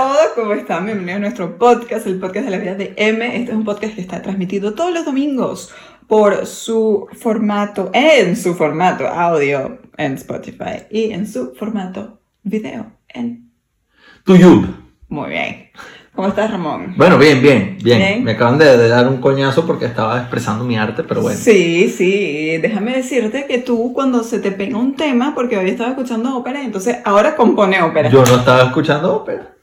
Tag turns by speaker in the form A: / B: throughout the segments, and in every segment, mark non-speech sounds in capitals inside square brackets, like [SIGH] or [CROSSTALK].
A: todos, ¿cómo están? Bienvenidos a nuestro podcast, el podcast de la vida de M. Este es un podcast que está transmitido todos los domingos por su formato, en su formato audio en Spotify y en su formato video en
B: YouTube.
A: Muy bien. ¿Cómo estás, Ramón?
B: Bueno, bien, bien, bien.
A: Bien.
B: Me acaban de, de dar un coñazo porque estaba expresando mi arte, pero bueno.
A: Sí, sí. Déjame decirte que tú cuando se te pega un tema, porque hoy estaba escuchando ópera, entonces ahora compone ópera.
B: Yo no estaba escuchando ópera.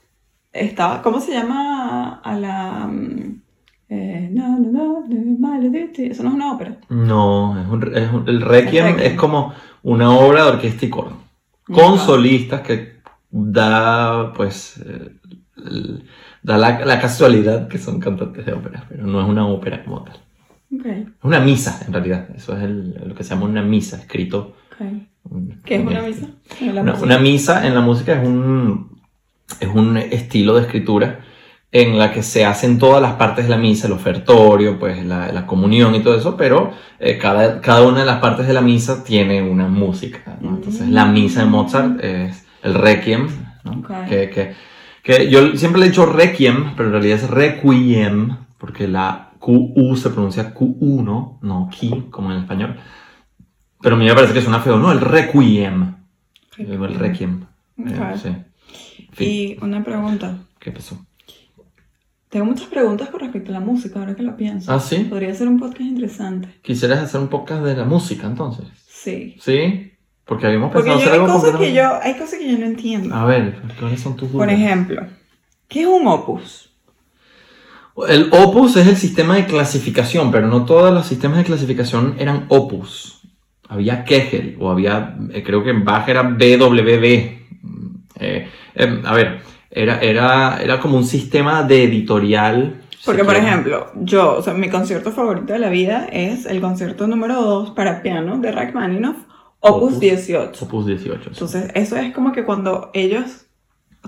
A: Estaba, ¿cómo se llama a la... mm, eh, no, no, no? Eso no es una ópera.
B: No, es un, es un- el Requiem
A: El Requiem.
B: es como una obra de orquesta y coro. Con solistas que da, pues, eh, el- da la, la casualidad que son cantantes de ópera, pero no es una ópera como tal.
A: Ok,
B: Es una misa, en realidad. Eso es lo que se llama una misa, escrito.
A: ok.
B: un-
A: ¿Qué es una
B: un-
A: misa? La
B: Una, una misa en la música es un, es un estilo de escritura en la que se hacen todas las partes de la misa, el ofertorio, pues la, la comunión y todo eso, pero eh, cada, cada una de las partes de la misa tiene una música. ¿no? Entonces la misa de Mozart es el requiem, ¿no? Que, que, que yo siempre le he dicho requiem, pero en realidad es requiem, porque la QU se pronuncia Q1, no ki, como en español. Pero a mí me parece que suena feo, ¿no? El requiem. Digo el requiem.
A: Ok.
B: Eh, sí. Fin,
A: Y una pregunta.
B: ¿qué pasó?
A: Tengo muchas preguntas con respecto a la música, ahora que lo pienso.
B: Ah, ¿sí?
A: Podría ser un podcast interesante.
B: ¿Quisieras hacer un podcast de la música entonces?
A: Sí.
B: ¿Sí? Porque habíamos
A: Porque
B: pensado
A: yo,
B: hacer
A: hay,
B: algo
A: cosas
B: completamente-
A: que yo, hay cosas que yo no entiendo.
B: A ver, ¿cuáles son tus
A: Por
B: dudas?
A: ejemplo, ¿qué es un opus?
B: El opus es el sistema de clasificación, pero no todos los sistemas de clasificación eran opus. Había Kegel, o había, eh, creo que en Bach era BWB. Eh, eh, a ver, era, era, era como un sistema de editorial.
A: Porque, por ejemplo, yo, o sea, mi concierto favorito de la vida es el concierto número 2 para piano de Rachmaninoff, opus,
B: Opus.
A: 18.
B: Opus 18. sí.
A: Entonces, eso es como que cuando ellos,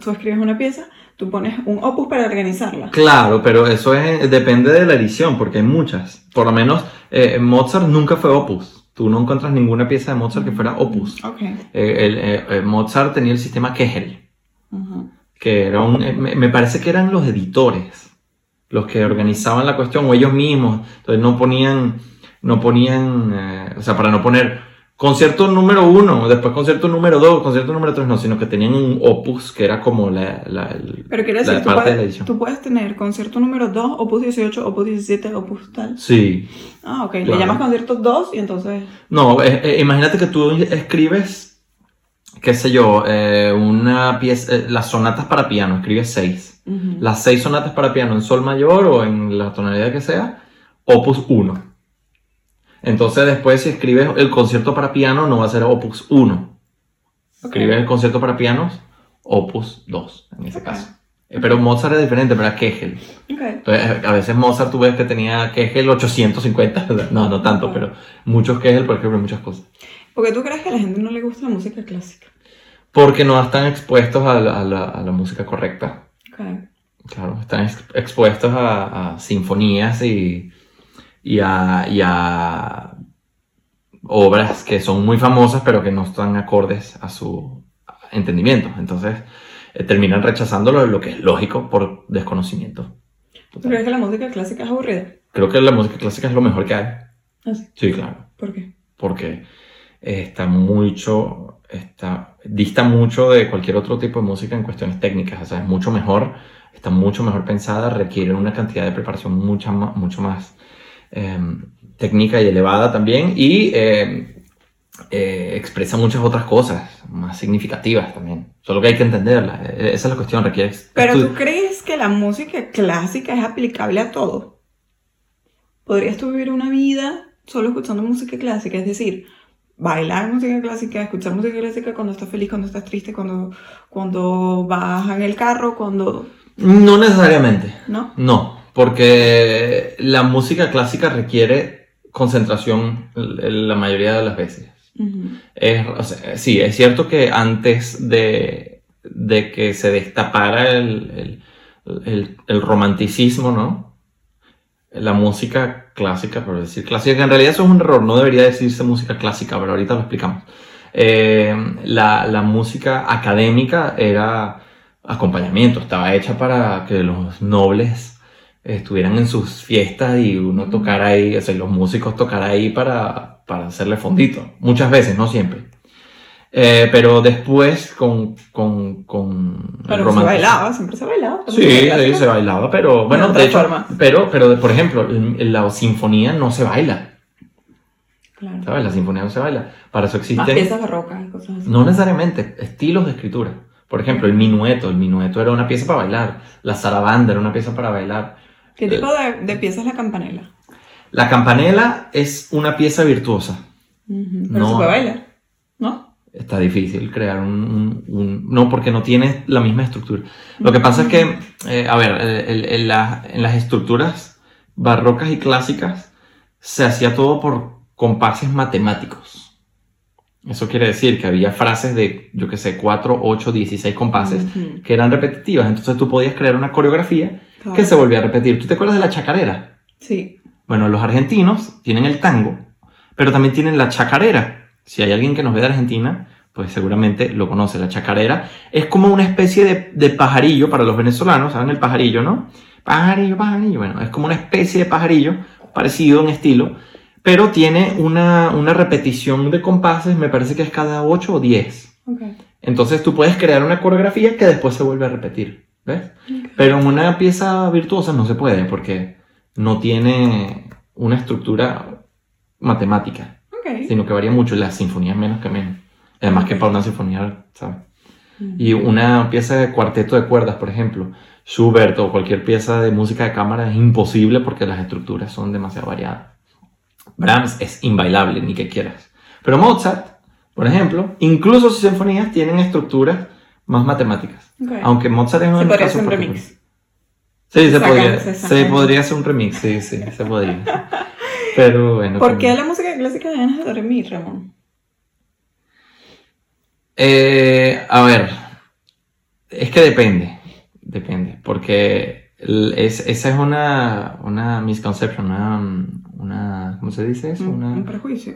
A: tú escribes una pieza, tú pones un opus para organizarla.
B: Claro, pero eso es, depende de la edición, porque hay muchas. Por lo menos eh, Mozart nunca fue opus. Tú no encuentras ninguna pieza de Mozart que fuera opus.
A: Ok.
B: Eh, el- eh, eh, Mozart tenía el sistema Kegel, Que era un, eh, me, me parece que eran los editores los que organizaban la cuestión, o ellos mismos. Entonces no ponían, no ponían, eh, o sea, para no poner concierto número uno, después concierto número dos, concierto número tres, no, sino que tenían un opus que era como la, la, el-
A: Pero quiere
B: la
A: decir, tú
B: de la
A: puedes,
B: edición.
A: tú puedes tener concierto número 2, opus 18, opus 17, opus tal.
B: Sí,
A: Ah, ok. Le
B: Claro.
A: llamas concierto 2 y entonces...
B: No, eh, eh, imagínate que tú escribes, qué sé yo, eh, una pieza, eh, las sonatas para piano, escribes seis. Las seis sonatas para piano en sol mayor o en la tonalidad que sea, opus 1. Entonces después si escribes el concierto para piano no va a ser opus 1.
A: Ok.
B: Escribes el concierto para pianos, opus 2 en ese caso. Eh, Pero Mozart es diferente, pero era Kegel.
A: Ok.
B: Entonces, eh, a veces Mozart tú ves que tenía Kegel 850, [LAUGHS] no, no tanto, pero muchos Kegel, por ejemplo, muchas cosas.
A: Porque tú crees que a la gente no le gusta la música clásica.
B: Porque no están expuestos a la, a la- a la música correcta.
A: Ok.
B: Claro, están ex- expuestos a, a sinfonías y, y, a, y a obras que son muy famosas, pero que no están acordes a su entendimiento. Entonces, eh, terminan rechazándolo, lo que es lógico por desconocimiento.
A: ¿Tú crees que la música clásica es aburrida?
B: Creo que la música clásica es lo mejor que hay.
A: Ah, sí.
B: Sí, claro.
A: ¿Por qué?
B: porque está mucho, está, dista mucho de cualquier otro tipo de música en cuestiones técnicas, o sea, es mucho mejor, está mucho mejor pensada, requiere una cantidad de preparación mucha mucho más eh, técnica y elevada también, y eh, eh, expresa muchas otras cosas más significativas también, solo que hay que entenderla, eh, esa es la cuestión, requiere
A: Pero tú crees que la música clásica es aplicable a todo. ¿Podrías tú vivir una vida solo escuchando música clásica? Es decir, bailar música clásica, escuchar música clásica cuando estás feliz, cuando estás triste, cuando, cuando vas en el carro, cuando...
B: No necesariamente.
A: ¿No?
B: No, porque la música clásica requiere concentración la mayoría de las veces. Es, o sea, sí, es cierto que antes de, de que se destapara el, el- el- el romanticismo, ¿no? La música clásica, por decir clásica, que en realidad eso es un error, no debería decirse música clásica, pero ahorita lo explicamos. Eh, la, la música académica era acompañamiento, estaba hecha para que los nobles estuvieran en sus fiestas y uno tocara ahí, o sea, los músicos tocaran ahí para, para hacerle fondito. Muchas veces, no siempre. Eh, pero después con... con, con el
A: Pero se bailaba, siempre se bailaba.
B: Sí, sí, se bailaba, pero bueno,
A: otra
B: de hecho,
A: forma.
B: pero, pero por ejemplo, la sinfonía no se baila,
A: Claro.
B: ¿sabes? La sinfonía no se baila. Para eso
A: Más
B: existen,
A: piezas barrocas y cosas así.
B: no necesariamente, estilos de escritura. Por ejemplo, el minueto, el minueto era una pieza para bailar, la zarabanda era una pieza para bailar.
A: ¿Qué tipo de, de pieza es la campanela?
B: La campanela es una pieza virtuosa.
A: Ujú, Pero
B: No.
A: se puede bailar, ¿no?
B: Está difícil crear un, un- un- No, porque no tiene la misma estructura. Lo que pasa es que, eh, a ver, el- el- en, la- en las estructuras barrocas y clásicas se hacía todo por compases matemáticos. Eso quiere decir que había frases de, yo qué sé, 4, 8, 16 compases
A: Ujú,
B: que eran repetitivas. Entonces tú podías crear una coreografía
A: claro.
B: que se volvía a repetir. ¿Tú te acuerdas de la chacarera?
A: Sí.
B: Bueno, los argentinos tienen el tango, pero también tienen la chacarera. Si hay alguien que nos ve de Argentina, pues seguramente lo conoce. La chacarera es como una especie de, de pajarillo para los venezolanos, ¿saben el pajarillo, no? Pajarillo, pajarillo. Bueno, es como una especie de pajarillo, parecido en estilo, pero tiene una, una repetición de compases, me parece que es cada 8 o 10.
A: Ok.
B: Entonces tú puedes crear una coreografía que después se vuelve a repetir, ¿ves?
A: ok.
B: Pero en una pieza virtuosa no se puede porque no tiene una estructura matemática,
A: Ok.
B: sino que varía mucho. La sinfonía es menos que menos. Además que para una sinfonía, ¿sabes?
A: Ujú.
B: Y una pieza de cuarteto de cuerdas, por ejemplo, Schubert o cualquier pieza de música de cámara es imposible porque las estructuras son demasiado variadas. Brahms es inbailable, ni que quieras. Pero Mozart, por ejemplo, incluso sus sinfonías tienen estructuras más matemáticas.
A: Ok.
B: Aunque Mozart es
A: Se
B: un
A: podría
B: caso
A: hacer un remix.
B: Sí, se podría,
A: se
B: se podría hacer un remix, sí, sí, se podría. [LAUGHS] Pero bueno.
A: ¿Por
B: como-
A: qué la música clásica de ganas de dormir, Ramón?
B: Eh, a ver, es que depende, depende, porque es, esa es una, una misconception, una, una, ¿cómo se dice eso?
A: Un, un prejuicio.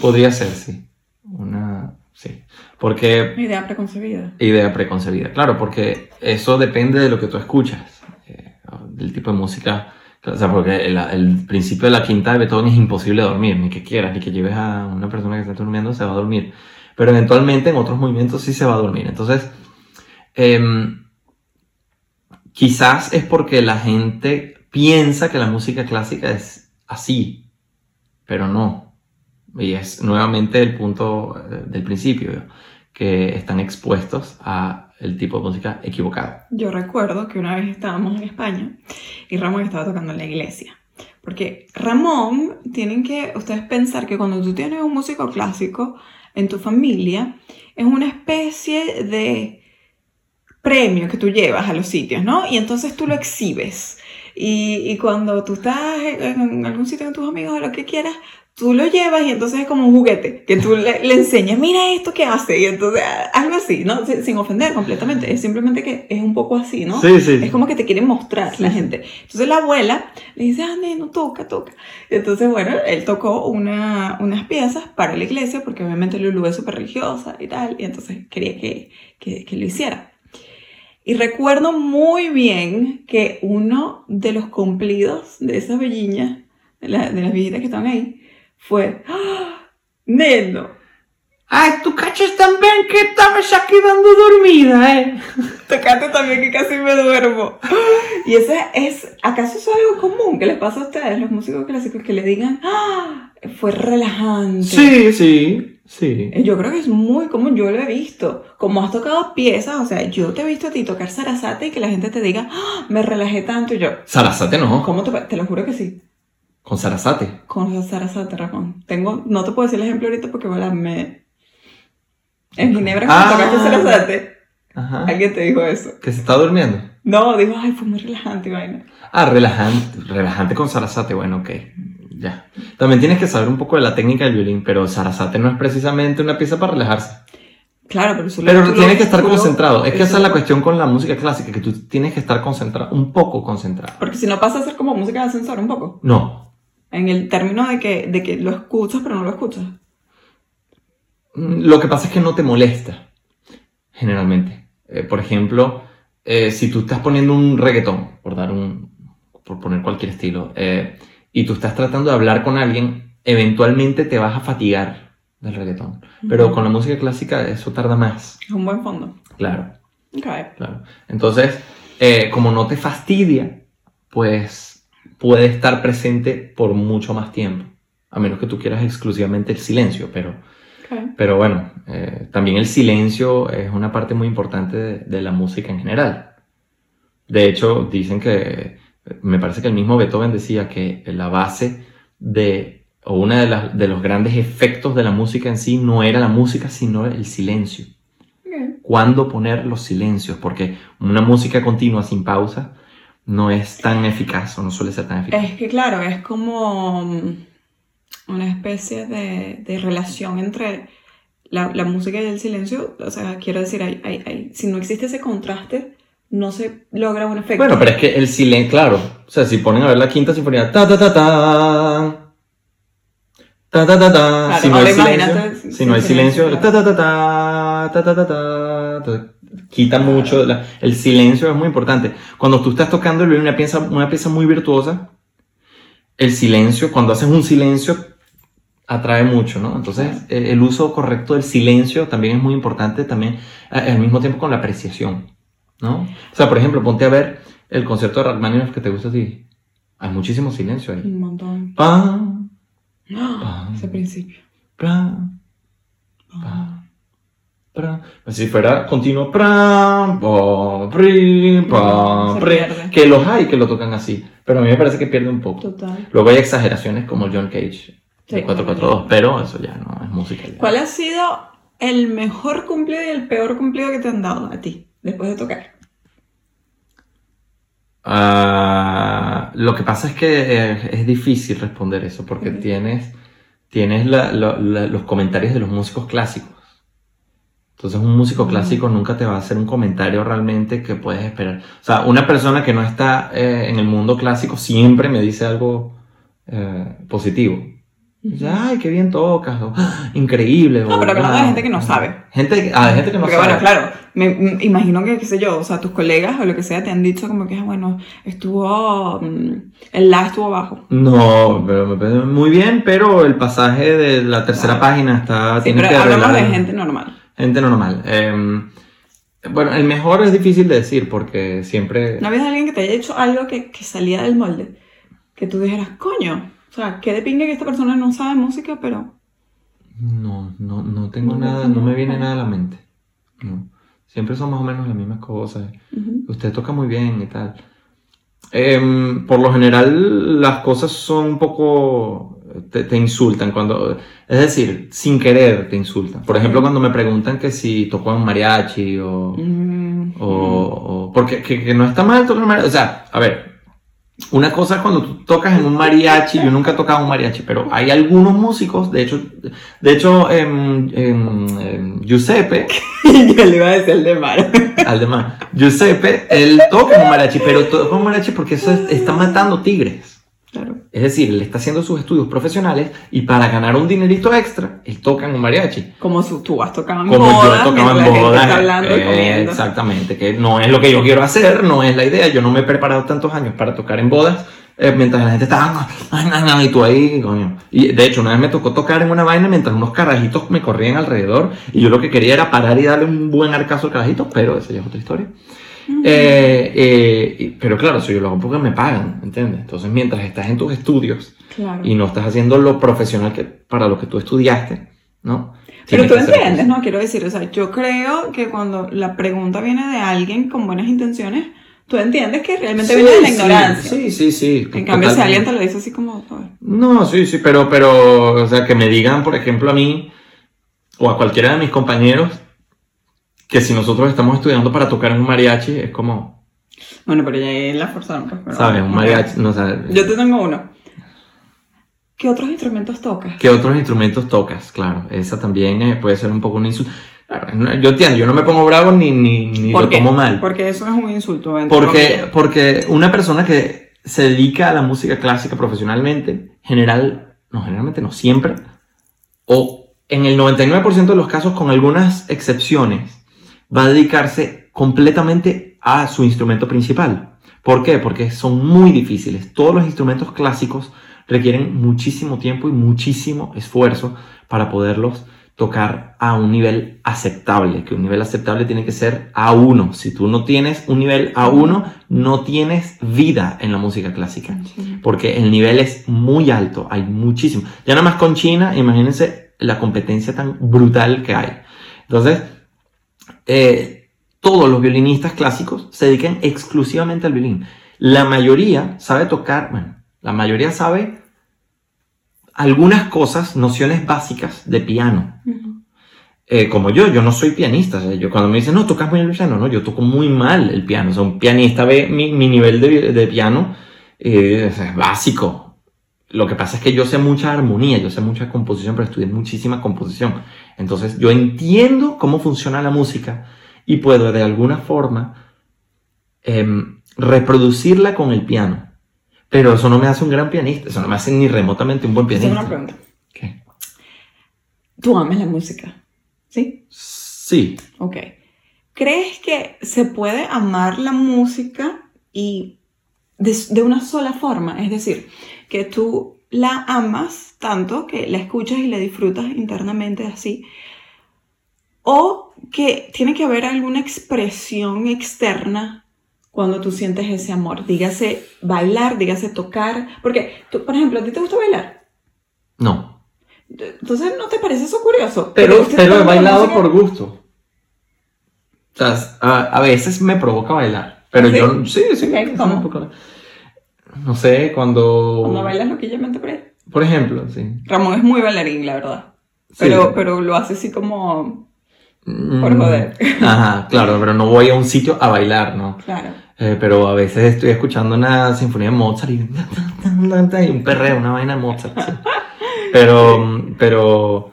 B: podría ser, sí, una, sí, porque
A: idea preconcebida.
B: idea preconcebida, claro, porque eso depende de lo que tú escuchas, eh, del tipo de música, o sea, porque el, el principio de la quinta de Beethoven es imposible dormir, ni que quieras, ni que lleves a una persona que está durmiendo, se va a dormir, pero eventualmente en otros movimientos sí se va a dormir, entonces, em, quizás es porque la gente piensa que la música clásica es así, pero no, y es nuevamente el punto eh, del principio, que están expuestos a el tipo de música equivocado.
A: Yo recuerdo que una vez estábamos en España y Ramón estaba tocando en la iglesia. Porque Ramón, tienen que ustedes pensar que cuando tú tienes un músico clásico en tu familia, es una especie de premio que tú llevas a los sitios, ¿no? Y entonces tú lo exhibes. Y, y cuando tú estás en, en algún sitio con tus amigos o lo que quieras, tú lo llevas y entonces es como un juguete que tú le, le enseñas, mira esto que hace, y entonces algo así, ¿no? Sin, sin ofender completamente, es simplemente que es un poco así, ¿no?
B: Sí, sí.
A: Es como que te quieren mostrar
B: Sí,
A: la gente. Entonces la abuela le dice, ah, no toca, toca. Entonces, bueno, él tocó una, unas piezas para la iglesia, porque obviamente Lulu es súper religiosa y tal, y entonces quería que, que, que lo hiciera. Y recuerdo muy bien que uno de los cumplidos de esas belliñas, de, la- de las viejitas que estaban ahí, fue, ¡Ah! Neno,
B: Ay, tú cachas también que estabas aquí dando dormida, ¿eh? [LAUGHS]
A: Tocate también que casi me duermo. Y ese es, ¿acaso es algo común que les pasa a ustedes, los músicos clásicos, que le digan, ¡Ah! fue relajante?
B: Sí, sí, sí.
A: Eh, Yo creo que es muy común, yo lo he visto. Como has tocado piezas, o sea, yo te he visto a ti tocar Sarasate y que la gente te diga, ¡Ah! me relajé tanto y yo.
B: Sarasate no,
A: ¿Cómo te, te lo juro que sí?
B: Con Sarasate.
A: Con Sarasate, Ramón. Tengo, no te puedo decir el ejemplo ahorita porque voilà, me... En Ginebra, cuando
B: Ah.
A: tocaste Sarasate,
B: Ajá.
A: alguien te dijo eso.
B: Que se está durmiendo.
A: No, dijo, ay, fue muy relajante, y vaina.
B: Ah, relajante, relajante con Sarasate, bueno, ok, ya. También tienes que saber un poco de la técnica del violín, pero Sarasate no es precisamente una pieza para relajarse.
A: Claro, pero eso
B: Pero
A: lo-
B: tienes que estar
A: lo-
B: concentrado. Es que esa es la cuestión con la música clásica, que tú tienes que estar concentrado, un poco concentrado.
A: Porque si no pasa a ser como música de ascensor un poco.
B: No.
A: En el término de que, de que lo escuchas, pero no lo escuchas.
B: Mm, Lo que pasa es que no te molesta, generalmente. Eh, por ejemplo, eh, si tú estás poniendo un reggaetón, por dar un, por poner cualquier estilo, eh, y tú estás tratando de hablar con alguien, eventualmente te vas a fatigar del reggaetón. Pero
A: Ujú.
B: con la música clásica eso tarda más.
A: Es un buen fondo.
B: Claro,
A: Ok.
B: claro. Entonces, eh, como no te fastidia, pues puede estar presente por mucho más tiempo. A menos que tú quieras exclusivamente el silencio, pero... Pero bueno, eh, también el silencio es una parte muy importante de, de la música en general. De hecho, dicen que, me parece que el mismo Beethoven decía que la base de, o uno de, las- de los grandes efectos de la música en sí no era la música, sino el silencio.
A: Ok.
B: Cuándo poner los silencios, porque una música continua sin pausa no es tan eficaz o no suele ser tan eficaz.
A: Es que claro, es como mm, una especie de, de relación entre la, la música y el silencio. O sea, quiero decir, hay, hay- hay- si no existe ese contraste, no se logra un efecto.
B: Bueno, pero es que el silencio, claro. O sea, si ponen a ver la quinta sinfonía, ta ta ta ta. Ta ta ta ta.
A: Claro,
B: si no hay silencio, si no hay silencio,
A: silencio,
B: ta ta ta ta, ta ta ta ta, ta. Quita mucho. la- el silencio es muy importante. Cuando tú estás tocando una pieza, una pieza muy virtuosa, el silencio, cuando haces un silencio, atrae mucho, ¿no? Entonces, eh, el uso correcto del silencio también es muy importante, también al mismo tiempo con la apreciación, ¿no? O sea, por ejemplo, ponte a ver el concierto de Rachmaninoff que te gusta a ti. Hay muchísimo silencio ahí.
A: Un montón.
B: Pam,
A: ¡Ah! Ese principio.
B: Pues si fuera continuo,
A: Se pierde.
B: que los hay que lo tocan así, pero a mí me parece que pierde un poco.
A: Total.
B: Luego hay exageraciones como John Cage, de 442, pero eso ya no es música. ya.
A: ¿Cuál ha sido el mejor cumplido y el peor cumplido que te han dado a ti después de tocar?
B: Ah, lo que pasa es que eh, es difícil responder eso porque tienes, tienes la- la- la- los comentarios de los músicos clásicos. Entonces un músico clásico nunca te va a hacer un comentario realmente que puedes esperar. O sea, una persona que no está eh, en el mundo clásico siempre me dice algo eh, positivo. Dice, Ay, qué bien tocas, o, "Ah, increíble.
A: No,
B: o,
A: pero hablando de gente que no sabe.
B: Gente, ah, de gente que no
A: Porque
B: sabe.
A: bueno, claro, me, me imagino que, qué sé yo, o sea, tus colegas o lo que sea te han dicho como que, ah, bueno, estuvo, mm, el la estuvo bajo.
B: No, pero me parece muy bien, pero el pasaje de la tercera
A: Claro.
B: página está.
A: Sí,
B: tiene
A: pero
B: que
A: hablamos de
B: arreglar-
A: gente normal.
B: Gente normal. Eh, bueno, el mejor es difícil de decir porque siempre.
A: ¿No había alguien que te haya hecho algo que, que salía del molde? Que tú dijeras, coño, o sea, qué de pinga que esta persona no sabe música, pero...
B: No, no, no tengo
A: No,
B: nada,
A: no,
B: me viene nada a la mente. No. Siempre son más o menos las mismas cosas.
A: Ujú.
B: Usted toca muy bien y tal. Em, por lo general, las cosas son un poco. Te, te insultan cuando. Es decir, sin querer te insultan. Por ejemplo, cuando me preguntan que si toco en mariachi o.
A: Mm,
B: o, o- porque que, que no está mal tocar un mariachi. O sea, a ver. Una cosa es cuando tú tocas en un mariachi, yo nunca he tocado un mariachi, pero hay algunos músicos, de hecho, de hecho, em, em, em, Giuseppe, [LAUGHS]
A: Yo le iba a decir el de mar.
B: Aldemar. Giuseppe, él toca en un mariachi, pero toca un mariachi porque eso es- está matando tigres.
A: Claro.
B: Es decir, él está haciendo sus estudios profesionales y para ganar un dinerito extra, él toca en un mariachi.
A: Como tú has tocado en
B: Como
A: bodas,
B: yo tocaba en bodas. eh, exactamente, que no es lo que yo quiero hacer, no es la idea. Yo no me he preparado tantos años para tocar en bodas. eh, mientras la gente está "Ay, ay, ay", y tú ahí, coño. Y de hecho, una vez me tocó tocar en una vaina mientras unos carajitos me corrían alrededor y yo lo que quería era parar y darle un buen arcazo al carajito, pero esa ya es otra historia. Eh, eh, pero claro, eso yo lo hago porque me pagan, ¿entiendes? Entonces, mientras estás en tus estudios
A: claro.
B: y no estás haciendo lo profesional que, para lo que tú estudiaste, ¿no?
A: Pero tú entiendes. ¿no? Quiero decir, o sea, yo creo que cuando la pregunta viene de alguien con buenas intenciones, tú entiendes que realmente
B: Sí,
A: viene de la
B: sí,
A: ignorancia.
B: Sí, sí, sí.
A: En cambio, si alguien te lo dice así como, "Ay,
B: No, sí, sí, pero, pero, o sea, que me digan, por ejemplo, a mí o a cualquiera de mis compañeros que si nosotros estamos estudiando para tocar en un mariachi, es como,
A: bueno, pero ya la forzaron. pues, pero-
B: ¿sabes? Un mariachi, no sé.
A: Yo te tengo uno. ¿Qué otros instrumentos tocas?
B: ¿Qué otros instrumentos tocas? Claro, esa también eh, puede ser un poco un insulto. Claro, yo entiendo, yo no me pongo bravo ni, ni, ni
A: ¿Por
B: lo
A: qué?
B: tomo mal.
A: Porque eso es un insulto.
B: Porque, porque una persona que se dedica a la música clásica profesionalmente, general, no, generalmente no siempre, o en el 99% de los casos, con algunas excepciones, va a dedicarse completamente a su instrumento principal. ¿Por qué? Porque son muy difíciles. Todos los instrumentos clásicos requieren muchísimo tiempo y muchísimo esfuerzo para poderlos tocar a un nivel aceptable, que un nivel aceptable tiene que ser A1. Si tú no tienes un nivel A1, no tienes vida en la música clásica, porque el nivel es muy alto, hay muchísimo. Ya nada más con China, imagínense la competencia tan brutal que hay. Entonces, eh, todos los violinistas clásicos se dedican exclusivamente al violín. La mayoría sabe tocar, bueno, la mayoría sabe algunas cosas, nociones básicas de piano. Eh, como yo, yo no soy pianista. yo cuando me dicen, no, tocas muy el piano, no, yo toco muy mal el piano. O sea, un pianista ve mi, nivel de, piano eh, es básico. Lo que pasa es que yo sé mucha armonía, yo sé mucha composición, pero estudié muchísima composición. Entonces, yo entiendo cómo funciona la música y puedo de alguna forma em, reproducirla con el piano. Pero eso no me hace un gran pianista, eso no me hace ni remotamente un buen pianista.
A: Tengo una pregunta. ¿Qué? ¿Tú amas la música? ¿Sí?
B: Sí.
A: Ok. ¿Crees que se puede amar la música y de, una sola forma? Es decir, que tú la amas tanto que la escuchas y la disfrutas internamente así. O que tiene que haber alguna expresión externa cuando tú sientes ese amor. Dígase bailar, dígase tocar. Porque, tú, por ejemplo, ¿a ti te gusta bailar?
B: No.
A: Entonces, ¿no te parece eso curioso?
B: Pero, pero he bailado por gusto. O sea, a, veces me provoca bailar. Pero yo, sí, sí. ¿Cómo? No sé, cuando...
A: Cuando bailas loquillamente por ahí.
B: Por ejemplo, sí.
A: Ramón es muy bailarín, la verdad. Pero, pero lo hace así como por mm, joder.
B: Ajá, claro, pero no voy a un sitio a bailar, ¿no?
A: Claro.
B: Eh, pero a veces estoy escuchando una sinfonía de Mozart y, [LAUGHS] un perreo, una vaina de Mozart. Pero, pero...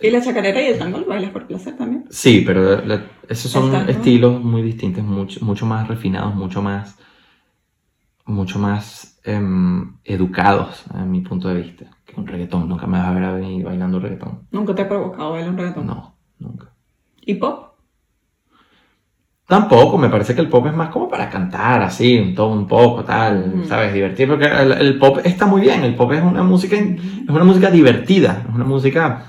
A: ¿Y la chacarera y el tango bailas por placer también?
B: Sí, pero esos son estilos muy distintos, mucho, mucho más refinados, mucho más, mucho más em, educados, a mi punto de vista, que un reggaetón. Nunca me vas a ver a venir bailando reggaetón.
A: ¿Nunca te ha provocado bailar un reggaetón?
B: No. Nunca.
A: ¿Y pop?
B: Tampoco, me parece que el pop es más como para cantar, así, un todo un poco, tal, mm. ¿sabes? Divertir, porque el, pop está muy bien, el pop es una música, es una música divertida, es una música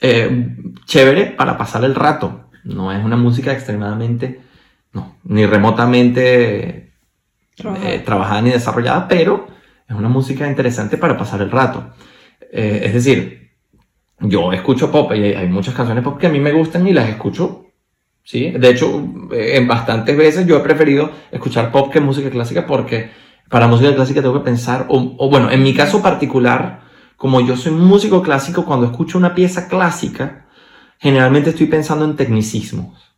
B: eh, chévere para pasar el rato, no es una música extremadamente, no, ni remotamente eh, trabajada ni desarrollada, pero es una música interesante para pasar el rato. Eh, es decir, yo escucho pop y hay muchas canciones pop que a mí me gustan y las escucho. ¿sí? De hecho, eh, en bastantes veces yo he preferido escuchar pop que música clásica porque para música clásica tengo que pensar, o, bueno, en mi caso particular, como yo soy músico clásico, cuando escucho una pieza clásica, generalmente estoy pensando en tecnicismos.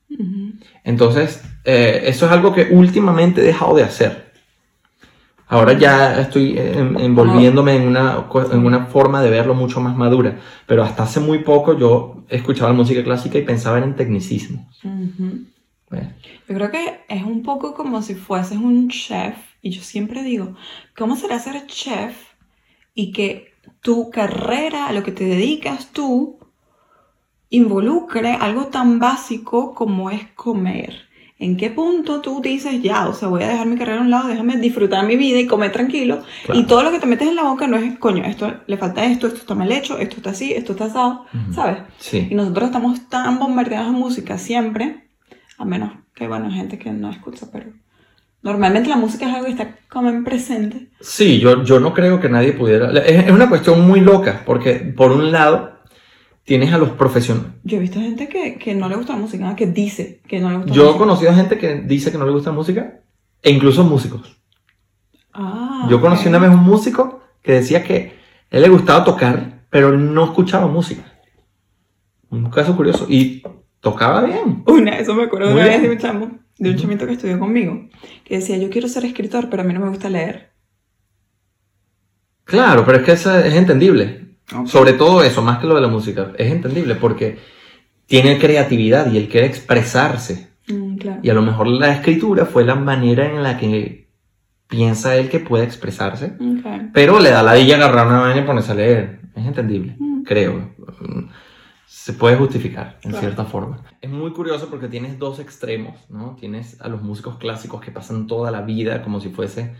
B: Entonces, eh, eso es algo que últimamente he dejado de hacer. Ahora ya estoy envolviéndome en una, en una forma de verlo mucho más madura, pero hasta hace muy poco yo escuchaba música clásica y pensaba en tecnicismos.
A: Yo creo que es un poco como si fueses un chef, y yo siempre digo, ¿cómo será ser chef y que tu carrera, a lo que te dedicas tú, involucre algo tan básico como es comer? ¿En qué punto tú dices, ya, o sea, voy a dejar mi carrera a un lado, déjame disfrutar mi vida y comer tranquilo? Y todo lo que te metes en la boca no es, coño, esto le falta esto, esto está mal hecho, esto está así, esto está asado, ¿sabes?
B: Sí.
A: Y nosotros estamos tan bombardeados de música siempre, a menos que, bueno, gente que no escucha, pero normalmente la música es algo que está como en presente.
B: Sí, yo, yo no creo que nadie pudiera. Es, es una cuestión muy loca, porque por un lado tienes a los profesionales.
A: Yo he visto gente que, que, no le gusta la música, que dice que no le gusta
B: Yo la música. he conocido gente que dice que no le gusta la música, e incluso músicos.
A: Ah,
B: Yo conocí una vez un músico que decía que él le gustaba tocar, pero no escuchaba música. Un caso curioso. Y tocaba bien.
A: Una, eso me acuerdo de una vez de un chamo, de un chamito que estudió conmigo, que decía, yo quiero ser escritor, pero a mí no me gusta leer.
B: Claro, pero es que eso es entendible. Sobre todo eso, más que lo de la música, es entendible porque tiene creatividad y él quiere expresarse.
A: Mm,
B: y a lo mejor la escritura fue la manera en la que piensa él que puede expresarse, pero le da la dilla agarrar una vaina y ponerse a leer. Es entendible, mm. creo. se puede justificar en
A: Claro.
B: cierta forma. Es muy curioso porque tienes dos extremos, ¿no? Tienes a los músicos clásicos que pasan toda la vida como si fuese,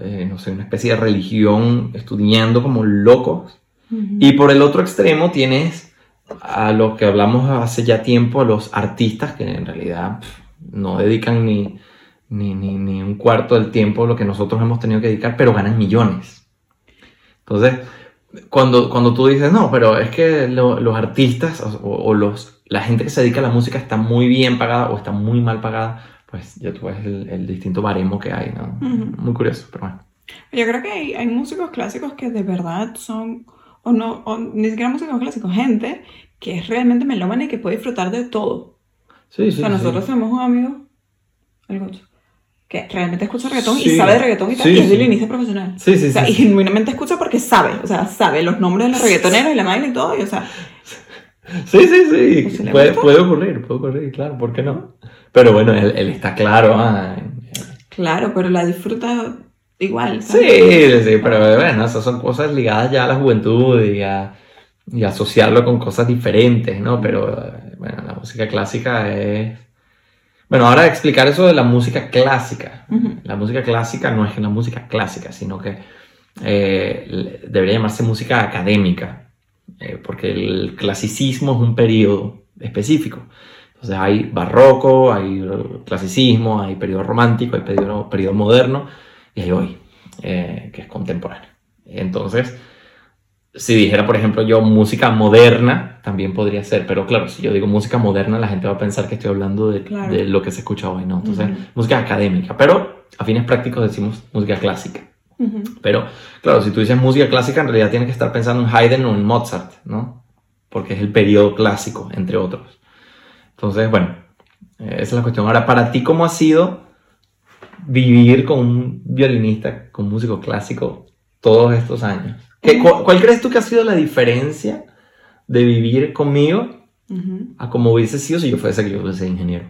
B: eh, no sé, una especie de religión, estudiando como locos. Y por el otro extremo tienes a lo que hablamos hace ya tiempo, a los artistas que en realidad pf, no dedican ni, ni, ni, ni un cuarto del tiempo lo que nosotros hemos tenido que dedicar, pero ganan millones. Entonces, cuando, cuando tú dices, no, pero es que lo- los artistas o, o los, la gente que se dedica a la música está muy bien pagada o está muy mal pagada, pues ya tú ves el, el distinto baremo que hay, ¿no?
A: Ujú.
B: Muy curioso, pero bueno.
A: Yo creo que hay, hay músicos clásicos que de verdad son, o no, o ni siquiera músicos clásicos, gente que es realmente melómana y que puede disfrutar de todo.
B: Sí,
A: o
B: sí,
A: sea,
B: sí.
A: nosotros tenemos un amigo, el Gocho, que realmente escucha reggaetón
B: Sí.
A: y sabe de reggaetón y tal,
B: Sí,
A: y es
B: sí.
A: violinista profesional.
B: Sí, sí,
A: O sea,
B: sí,
A: y
B: sí.
A: genuinamente escucha porque sabe, o sea, sabe los nombres de los reggaetoneros y la vaina y todo, y o sea,
B: Sí, sí, sí.
A: Pues, ¿se le
B: Puede, puede ocurrir, puede ocurrir, claro, ¿por qué no? Pero bueno, él, él está claro. ah,
A: claro, pero la disfruta igual.
B: Sí,
A: ¿sabes?
B: sí, pero bueno, esas son cosas ligadas ya a la juventud y a, y asociarlo con cosas diferentes, ¿no? Pero bueno, la música clásica es... Bueno, ahora explicar eso de la música clásica.
A: Ujú.
B: La música clásica no es que la música clásica, sino que eh, debería llamarse música académica, eh, porque el clasicismo es un periodo específico. Entonces hay barroco, hay clasicismo, hay periodo romántico, hay periodo, periodo moderno y hay hoy, eh, que es contemporáneo. Entonces, si dijera, por ejemplo, yo música moderna, también podría ser, pero claro, si yo digo música moderna, la gente va a pensar que estoy hablando de,
A: Claro.
B: de lo que se escucha hoy, ¿no? Entonces,
A: Ujú.
B: música académica, pero a fines prácticos decimos música clásica.
A: Ujú.
B: Pero, claro, si tú dices música clásica, en realidad tienes que estar pensando en Haydn o en Mozart, ¿no? Porque es el periodo clásico, entre otros. Entonces, bueno, eh, esa es la cuestión. Ahora, para ti, ¿cómo ha sido vivir con un violinista, con un músico clásico, todos estos años? ¿Qué- cu- ¿Cuál crees tú que ha sido la diferencia de vivir conmigo a como hubiese sido si yo fuese que yo fuese ingeniero?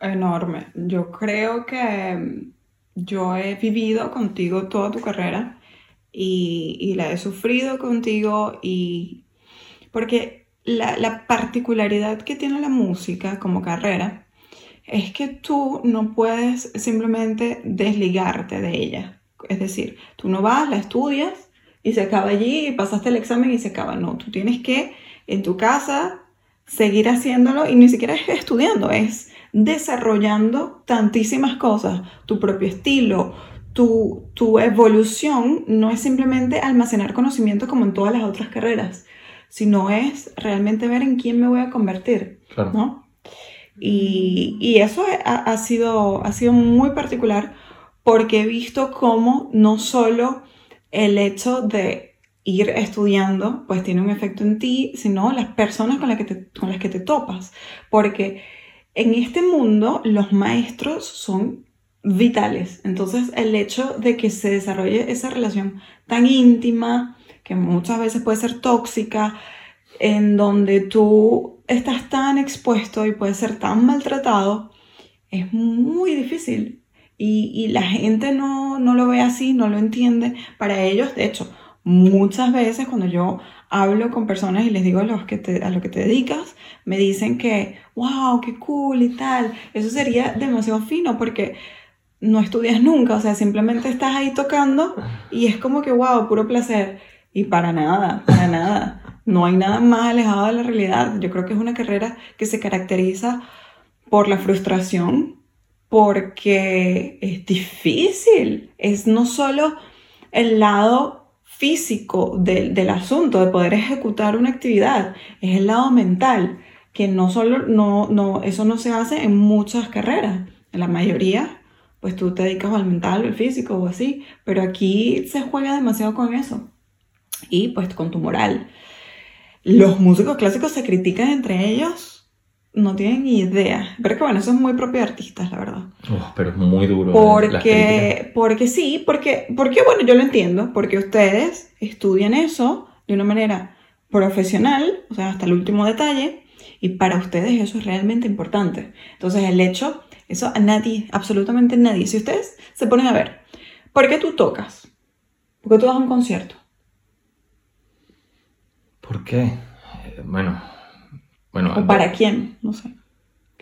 A: Enorme. Yo creo que mm, yo he vivido contigo toda tu carrera y, y la he sufrido contigo y porque la, la particularidad que tiene la música como carrera es que tú no puedes simplemente desligarte de ella. Es decir, tú no vas, la estudias y se acaba allí y pasaste el examen y se acaba. No, tú tienes que en tu casa seguir haciéndolo y ni siquiera es estudiando, es desarrollando tantísimas cosas, tu propio estilo, tu, tu evolución no es simplemente almacenar conocimiento como en todas las otras carreras, sino es realmente ver en quién me voy a convertir,
B: Claro.
A: ¿no? Y, eso ha, ha sido, ha sido muy particular porque he visto cómo no solo el hecho de ir estudiando, pues tiene un efecto en ti, sino las personas con las que te, con las que te topas. Porque en este mundo los maestros son vitales. Entonces el hecho de que se desarrolle esa relación tan íntima, que muchas veces puede ser tóxica, en donde tú estás tan expuesto y puedes ser tan maltratado, es muy difícil. Y, y la gente no, no lo ve así, no lo entiende. Para ellos, de hecho, muchas veces cuando yo hablo con personas y les digo a, los que te, a lo que te dedicas, me dicen que, wow, qué cool y tal. Eso sería demasiado fino porque no estudias nunca, o sea, simplemente estás ahí tocando y es como que, wow, puro placer. Y para nada, para nada. No hay nada más alejado de la realidad. Yo creo que es una carrera que se caracteriza por la frustración, porque es difícil. Es no solo el lado físico del, del asunto, de poder ejecutar una actividad, es el lado mental, que no solo, no, no, eso no se hace en muchas carreras. En la mayoría, pues tú te dedicas al mental o al físico o así, pero aquí se juega demasiado con eso. Y pues con tu moral. Los músicos clásicos se critican entre ellos no tienen ni idea. Pero que bueno, eso es muy propio de artistas, la verdad.
B: Uf, pero es muy duro. eh.
A: Porque, porque sí, porque, porque bueno, yo lo entiendo, porque ustedes estudian eso de una manera profesional, o sea, hasta el último detalle, y para ustedes eso es realmente importante. Entonces el hecho, eso a nadie, absolutamente nadie, si ustedes se ponen a ver, ¿por qué tú tocas? ¿Por qué tú das un concierto?
B: ¿Por qué? Eh, bueno, bueno.
A: ¿O para quién? No sé.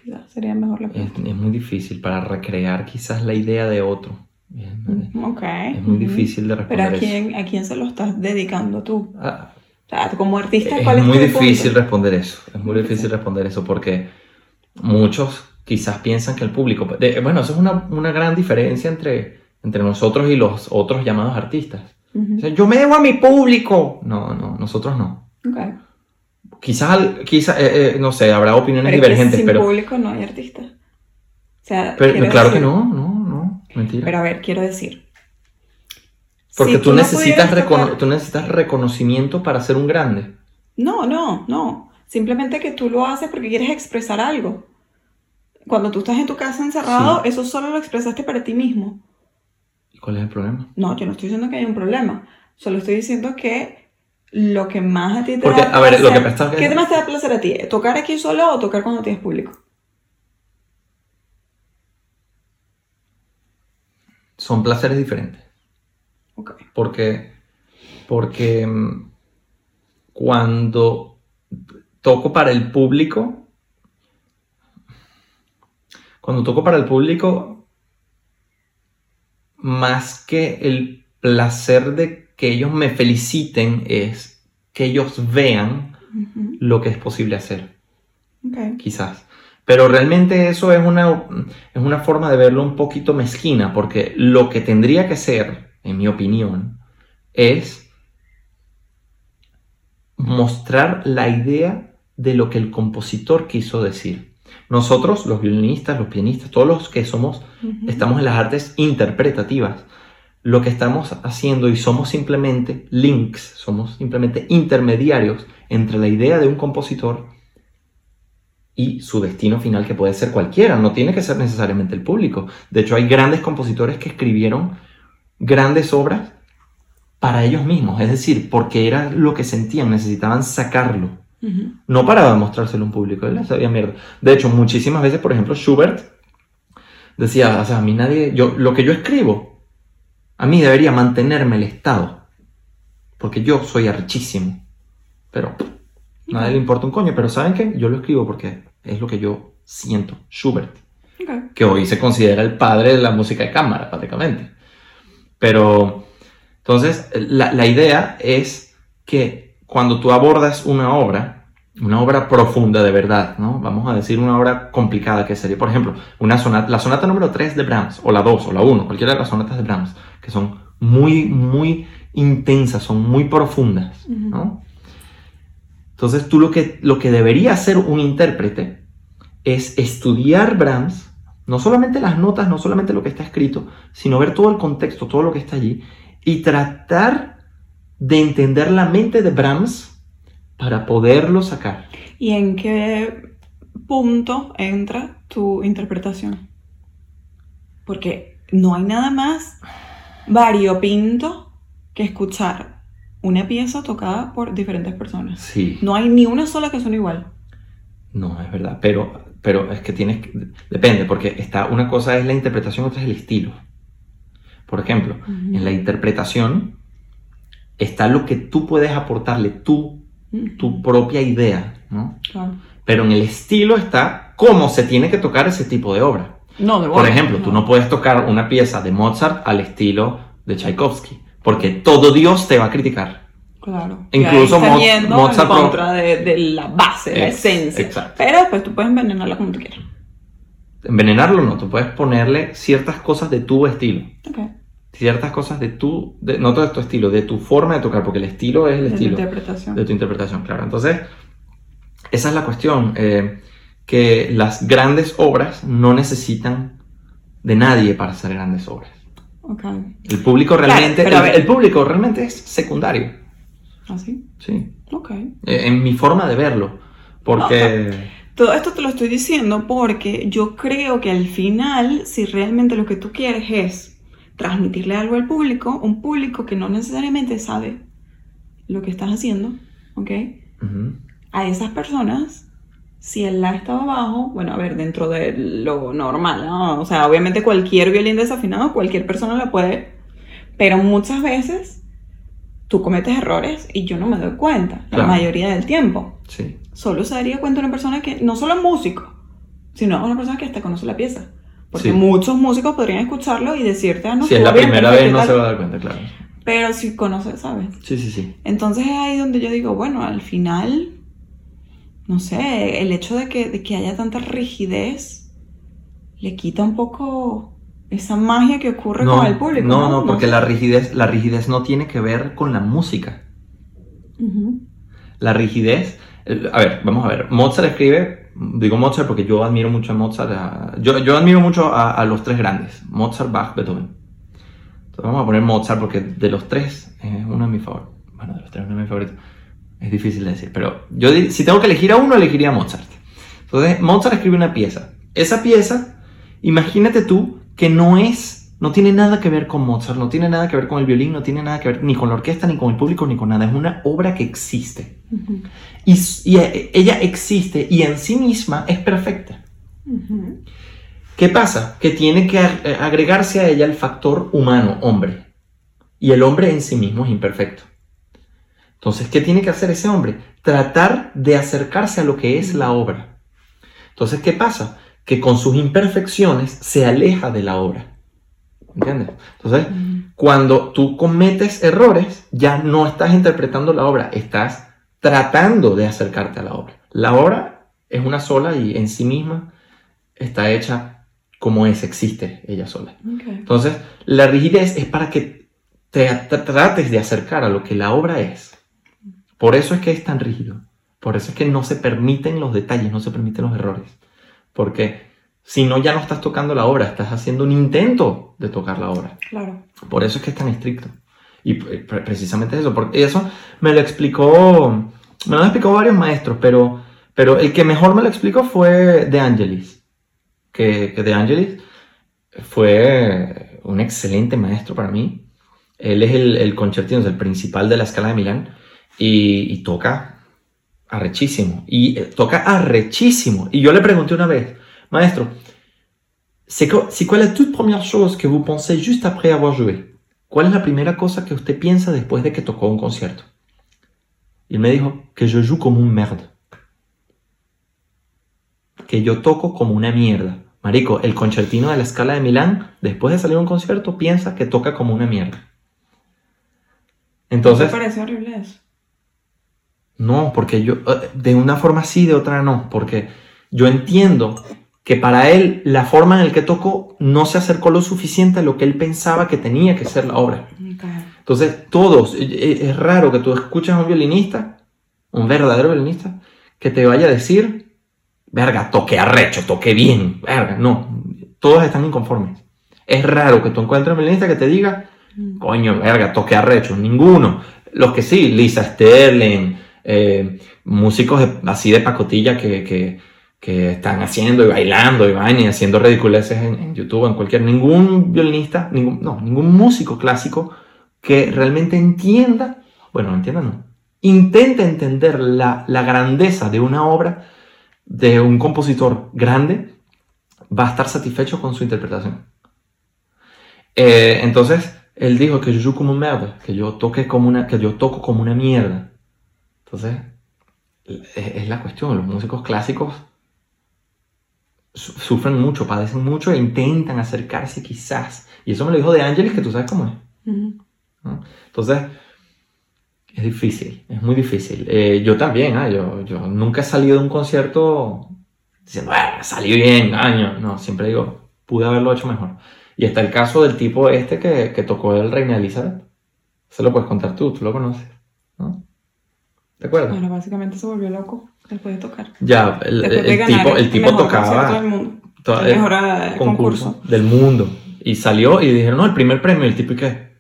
A: Quizás sería mejor la
B: Es,
A: pregunta.
B: es muy difícil para recrear quizás la idea de otro. Es,
A: Ok.
B: es muy difícil de
A: Pero
B: responder
A: ¿a
B: eso.
A: quién, ¿a quién se lo estás dedicando tú?
B: Ah,
A: O sea, como artista,
B: es
A: ¿cuál es
B: muy
A: tu
B: difícil
A: punto?
B: responder eso. Es muy difícil responder eso porque muchos quizás piensan que el público. de- bueno, eso es una, una gran diferencia entre, entre nosotros y los otros llamados artistas.
A: Ujú.
B: O sea, yo me debo a mi público. No, no, nosotros no.
A: Ok.
B: Quizás, quizás eh, eh, no sé, habrá opiniones
A: Pero es que
B: divergentes,
A: sin
B: pero,
A: público no hay artista. O sea,
B: pero claro que
A: decir-
B: no, no, no, mentira.
A: Pero a ver, quiero decir.
B: Porque
A: si
B: tú,
A: no
B: necesitas recono-
A: tocar-
B: tú necesitas reconocimiento para ser un grande.
A: No, no, no. Simplemente que tú lo haces porque quieres expresar algo. Cuando tú estás en tu casa encerrado,
B: Sí.
A: eso solo lo expresaste para ti mismo.
B: ¿Y cuál es el problema?
A: No, yo no estoy diciendo que hay un problema. Solo estoy diciendo que lo que más a ti te
B: Porque,
A: da
B: a ver, lo que
A: placer-
B: pasa es que-
A: ¿Qué más te da placer a ti? ¿Tocar aquí solo o tocar cuando tienes público?
B: Son placeres diferentes.
A: Ok.
B: Porque, porque mm, cuando toco para el público, cuando toco para el público, más que el placer de que ellos me feliciten, es que ellos vean lo que es posible hacer. Quizás. Pero realmente eso es una, es una forma de verlo un poquito mezquina, porque lo que tendría que ser, en mi opinión, es mostrar la idea de lo que el compositor quiso decir. Nosotros, los violinistas, los pianistas, todos los que somos, estamos en las artes interpretativas. Lo que estamos haciendo y somos simplemente links, somos simplemente intermediarios entre la idea de un compositor y su destino final, que puede ser cualquiera, no tiene que ser necesariamente el público. De hecho, hay grandes compositores que escribieron grandes obras para ellos mismos, es decir, porque era lo que sentían, necesitaban sacarlo,
A: Ujú.
B: no para mostrárselo a un público, él sabía mierda. De hecho, muchísimas veces, por ejemplo, Schubert decía, o sea, a mí nadie, yo, lo que yo escribo, a mí debería mantenerme el Estado, porque yo soy archísimo, pero nadie le importa un coño, pero ¿saben qué? Yo lo escribo porque es lo que yo siento, Schubert que hoy se considera el padre de la música de cámara, prácticamente. Pero, entonces, la, la idea es que cuando tú abordas una obra, una obra profunda de verdad, ¿no? Vamos a decir una obra complicada que sería, por ejemplo, una sonata, la sonata número 3 de Brahms, o la 2, o la 1, cualquiera de las sonatas de Brahms, que son muy, muy intensas, son muy profundas. ¿no? Entonces tú lo que, lo que debería hacer un intérprete es estudiar Brahms, no solamente las notas, no solamente lo que está escrito, sino ver todo el contexto, todo lo que está allí, y tratar de entender la mente de Brahms para poderlo sacar.
A: ¿Y en qué punto entra tu interpretación? Porque no hay nada más variopinto que escuchar una pieza tocada por diferentes personas.
B: Sí,
A: No hay ni una sola que suene igual.
B: no, es verdad, pero, pero es que tienes que, depende, porque está, una cosa es la interpretación, otra es el estilo. Por ejemplo, en la interpretación está lo que tú puedes aportarle, tú. Tu propia idea, ¿no?
A: Claro.
B: Pero en el estilo está cómo se tiene que tocar ese tipo de obra.
A: No, de
B: Por ejemplo, tú no puedes tocar una pieza de Mozart al estilo de Tchaikovsky, porque todo Dios te va a criticar.
A: Claro.
B: Incluso Mo- Mozart
A: en contra de, de la base, la
B: Ex-
A: esencia.
B: exacto.
A: Pero pues tú puedes envenenarla como tú quieras.
B: Envenenarlo no, tú puedes ponerle ciertas cosas de tu estilo,
A: Ok.
B: Ciertas cosas de tu, de, no de tu estilo, de tu forma de tocar, porque el estilo es el
A: De tu
B: estilo.
A: interpretación.
B: de tu interpretación, claro. Entonces, esa es la cuestión, eh, que las grandes obras no necesitan de nadie para ser grandes obras.
A: Ok.
B: El público realmente, el, público realmente es secundario,
A: ¿Así?
B: sí,
A: Ok.
B: Eh, en mi forma de verlo, porque
A: Todo esto te lo estoy diciendo porque yo creo que al final, si realmente lo que tú quieres es transmitirle algo al público, un público que no necesariamente sabe lo que estás haciendo, ¿ok? A esas personas, si el La estaba abajo, bueno, a ver, dentro de lo normal, ¿no? O sea, obviamente cualquier violín desafinado, cualquier persona la puede, pero muchas veces tú cometes errores y yo no me doy cuenta la mayoría del tiempo.
B: Sí.
A: Solo se daría cuenta una persona que no solo músico, sino una persona que hasta conoce la pieza. Porque
B: Sí.
A: muchos músicos podrían escucharlo y decirte, ah, no,
B: si es la
A: bien,
B: primera vez no se va a dar cuenta, claro.
A: Pero si conoces, ¿sabes?
B: Sí, sí, sí.
A: Entonces es ahí donde yo digo, bueno, al final, no sé, el hecho de que, de que haya tanta rigidez le quita un poco esa magia que ocurre con el público.
B: no, no, porque la rigidez, la rigidez no tiene que ver con la música. La rigidez, a ver, vamos a ver. Mozart escribe, digo Mozart porque yo admiro mucho a Mozart, a- yo, yo admiro mucho a, a los tres grandes, Mozart, Bach, Beethoven. Entonces vamos a poner Mozart porque de los tres es uno de mis favoritos. Bueno, de los tres uno de mis favoritos. Es difícil de decir, pero yo si tengo que elegir a uno, elegiría a Mozart. Entonces, Mozart escribe una pieza. Esa pieza, imagínate tú que no es, no tiene nada que ver con Mozart, no tiene nada que ver con el violín, no tiene nada que ver ni con la orquesta, ni con el público, ni con nada. Es una obra que existe. Y, eh, ella existe y en sí misma es perfecta. ¿Qué pasa? Que tiene que eh, agregarse a ella el factor humano, hombre. Y el hombre en sí mismo es imperfecto. Entonces, ¿qué tiene que hacer ese hombre? Tratar de acercarse a lo que es la obra. Entonces, ¿qué pasa? Que con sus imperfecciones se aleja de la obra. ¿Entiendes? Entonces, cuando tú cometes errores, ya no estás interpretando la obra, estás tratando de acercarte a la obra. La obra es una sola y en sí misma está hecha como es, existe ella sola. Entonces, la rigidez es para que te tra- trates de acercar a lo que la obra es. Por eso es que es tan rígido. Por eso es que no se permiten los detalles, no se permiten los errores. Porque si no, ya no estás tocando la obra, estás haciendo un intento de tocar la obra.
A: Claro.
B: Por eso es que es tan estricto. Y pre- precisamente eso, porque eso me lo explicó, me lo han explicado varios maestros, pero, pero el que mejor me lo explicó fue De Angelis. Que, De Angelis fue un excelente maestro para mí. Él es el, el concertino, es el principal de la escala de Milán y, y toca arrechísimo. Y eh, toca arrechísimo. Y yo le pregunté una vez, maestro, c'est quoi, quoi la toute première chose que vous pensez juste après avoir? ¿Cuál es la primera cosa que usted piensa después de que tocó un concierto? Y me dijo que yo joue como un merde. Que yo toco como una mierda. Marico, el concertino de la escala de Milán, después de salir a un concierto, piensa que toca como una mierda. Entonces,
A: ¿Te parece horrible eso?
B: no, porque yo, eh, de una forma sí, de otra no, porque yo entiendo que para él la forma en la que tocó no se acercó lo suficiente a lo que él pensaba que tenía que ser la obra. Entonces, todos, es raro que tú escuches a un violinista, un verdadero violinista, que te vaya a decir, verga, toqué arrecho, toqué bien, verga, no, todos están inconformes. Es raro que tú encuentres un violinista que te diga,
A: Mm.
B: Coño, verga, toque arrecho, ninguno. Los que sí, Lisa Sterling, eh, músicos de- así de pacotilla que, que, que están haciendo y bailando y vaina y haciendo ridiculeces en, en YouTube, en cualquier, ningún violinista, ningún, no, ningún músico clásico que realmente entienda, bueno, no entienda, no, intente entender la, la grandeza de una obra de un compositor grande, va a estar satisfecho con su interpretación. Eh, entonces, él dijo que yo como mierda, que yo toque como una, que yo toco como una mierda. Entonces, es, la cuestión, los músicos clásicos su- sufren mucho, padecen mucho e intentan acercarse quizás. Y eso me lo dijo De Angelis, que tú sabes cómo es. ¿No? Entonces, es difícil, es muy difícil. Eh, yo también, ah, yo, yo nunca he salido de un concierto diciendo, "Ah, salí bien, año. No, siempre digo, pude haberlo hecho mejor. Y está el caso del tipo este que, que tocó el Reina Elizabeth. Se lo puedes contar tú, tú lo conoces, ¿no? ¿Te acuerdas?
A: Bueno, básicamente se volvió loco después de tocar.
B: Ya, el,
A: de
B: el
A: ganar
B: tipo, el tipo
A: mejor
B: tocaba
A: del mundo. el
B: el
A: mejor eh,
B: concurso,
A: concurso.
B: del mundo. Y salió y dijeron, no, el primer premio. El tipo, ¿y qué?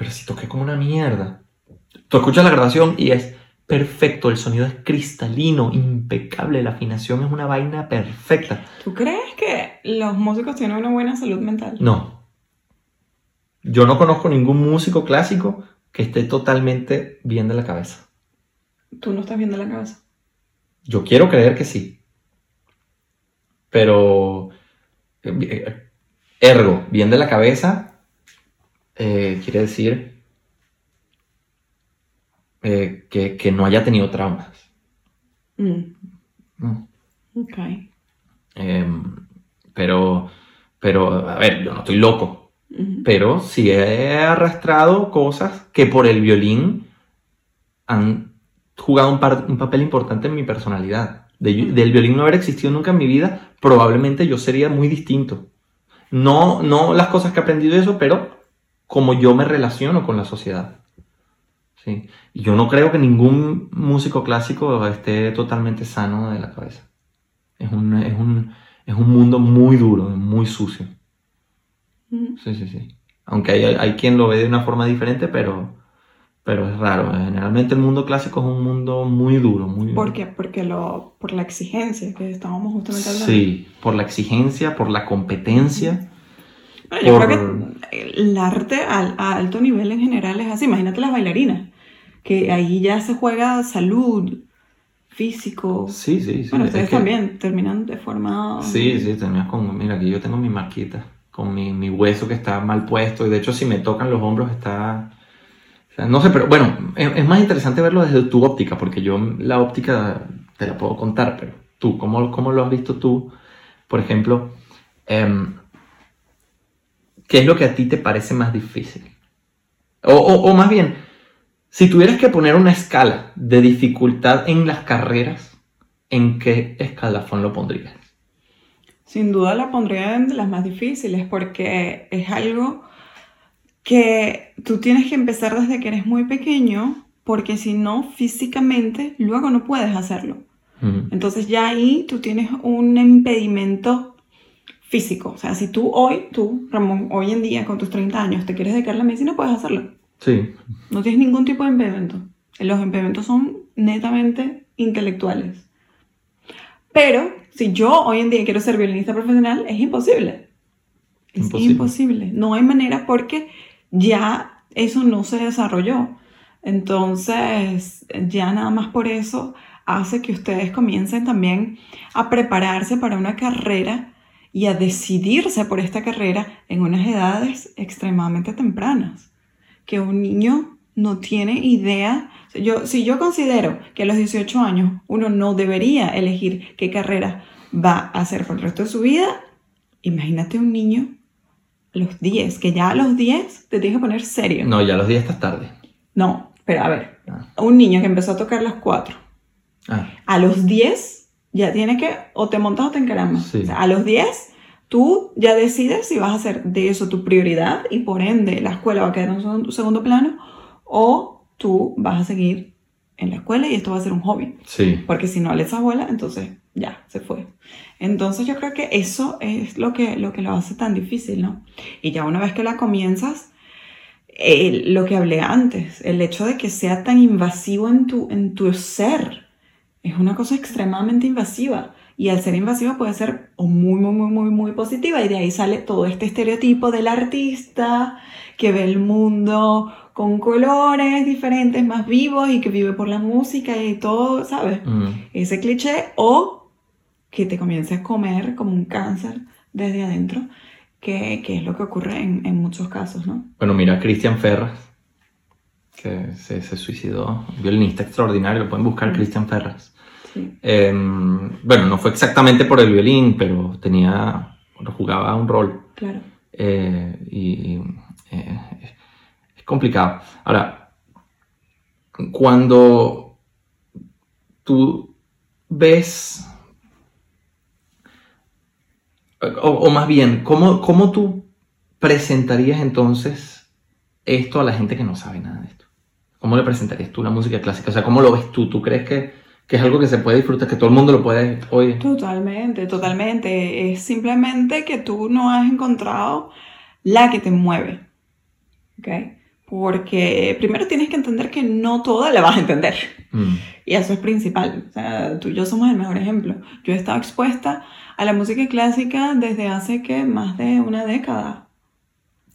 B: Pero si toqué como una mierda. Tú escuchas la grabación y es perfecto, el sonido es cristalino, impecable, la afinación es una vaina perfecta.
A: ¿Tú crees que los músicos tienen una buena salud mental?
B: No. Yo no conozco ningún músico clásico que esté totalmente bien de la cabeza.
A: Tú no estás viendo la cabeza.
B: Yo quiero creer que sí. Pero, eh, eh, ergo, bien de la cabeza, eh, quiere decir eh, que, que no haya tenido traumas.
A: Mm,
B: ¿no?
A: ok.
B: Em, pero, pero, a ver, yo no estoy loco, pero sí he arrastrado cosas que por el violín han jugado un, par- un papel importante en mi personalidad. De- del violín no haber existido nunca en mi vida, probablemente yo sería muy distinto. No, no las cosas que he aprendido de eso, pero como yo me relaciono con la sociedad. Sí. Y yo no creo que ningún músico clásico esté totalmente sano de la cabeza. Es un, es un, es un mundo muy duro, muy sucio. Sí, sí, sí. Aunque hay, hay quien lo ve de una forma diferente, pero, pero es raro. Generalmente el mundo clásico es un mundo muy duro, muy
A: ¿Por qué? Porque lo, por la exigencia que estábamos justamente hablando.
B: Sí, por la exigencia, por la competencia.
A: Bueno, yo
B: por-
A: creo que el arte a alto nivel en general es así. Imagínate las bailarinas, que ahí ya se juega salud, físico.
B: Sí, sí, sí.
A: bueno,
B: es
A: ustedes
B: que-
A: también terminan deformados.
B: Sí, sí, terminas con, mira, aquí yo tengo mi marquita, con mi, mi hueso que está mal puesto, y de hecho si me tocan los hombros está... o sea, no sé, pero bueno, es, es más interesante verlo desde tu óptica, porque yo la óptica te la puedo contar, pero tú, ¿cómo, cómo lo has visto tú? Por ejemplo, em, ¿qué es lo que a ti te parece más difícil? O, o- o más bien, si tuvieras que poner una escala de dificultad en las carreras, ¿en qué escalafón lo pondrías?
A: Sin duda la pondría de las más difíciles porque es algo que tú tienes que empezar desde que eres muy pequeño porque si no, físicamente, luego no puedes hacerlo. Entonces ya ahí tú tienes un impedimento físico. O sea, si tú hoy, tú, Ramón, hoy en día con tus 30 años te quieres dedicar a la medicina, puedes hacerlo.
B: Sí,
A: No tienes ningún tipo de impedimento. Los impedimentos son netamente intelectuales. Pero si yo hoy en día quiero ser violinista profesional, es imposible. Es
B: Imposible.
A: imposible. No hay manera porque ya eso no se desarrolló. Entonces, ya nada más por eso hace que ustedes comiencen también a prepararse para una carrera y a decidirse por esta carrera en unas edades extremadamente tempranas que un niño no tiene idea. Yo, si yo considero que a los 18 años uno no debería elegir qué carrera va a hacer por el resto de su vida, imagínate un niño a los 10, que ya a los 10 te tienes que poner serio.
B: no, ya a los días estás tarde.
A: No, pero a ver,
B: Ah,
A: un niño que empezó a tocar a los 4,
B: ah,
A: a los 10 ya tiene que o te montas o te encaramas.
B: Sí.
A: O sea, a los 10 tú ya decides si vas a hacer de eso tu prioridad y por ende la escuela va a quedar en un segundo- plano o tú vas a seguir en la escuela y esto va a ser un hobby.
B: sí,
A: Porque si no le echas bola, entonces ya, se fue. Entonces yo creo que eso es lo que, lo que lo hace tan difícil, ¿no? Y ya una vez que la comienzas, eh, lo que hablé antes, el hecho de que sea tan invasivo en tu, en tu ser, es una cosa extremadamente invasiva. Y al ser invasiva puede ser o muy, muy, muy, muy, muy positiva. Y de ahí sale todo este estereotipo del artista que ve el mundo con colores diferentes, más vivos y que vive por la música y todo, ¿sabes?
B: mm,
A: ese cliché o que te comience a comer como un cáncer desde adentro, que, que es lo que ocurre en, en muchos casos, ¿no?
B: Bueno, mira, Cristian Ferras, que se, se suicidó, violinista extraordinario, lo pueden buscar,
A: Mm.
B: Cristian Ferras.
A: Sí.
B: Eh, bueno, no fue exactamente por el violín, pero tenía, jugaba un rol.
A: Claro.
B: Eh, y eh, es complicado. Ahora, cuando tú ves, o, o más bien, ¿cómo, ¿cómo tú presentarías entonces esto a la gente que no sabe nada de esto? ¿Cómo le presentarías tú la música clásica? O sea, ¿cómo lo ves tú? ¿Tú crees que, que es algo que se puede disfrutar, que todo el mundo lo puede oír?
A: Totalmente, totalmente. Es simplemente que tú no has encontrado la que te mueve. ¿Ok? Porque primero tienes que entender que no toda la vas a entender.
B: Mm,
A: Y eso es principal. O sea, tú y yo somos el mejor ejemplo. Yo he estado expuesta a la música clásica desde hace que más de una década.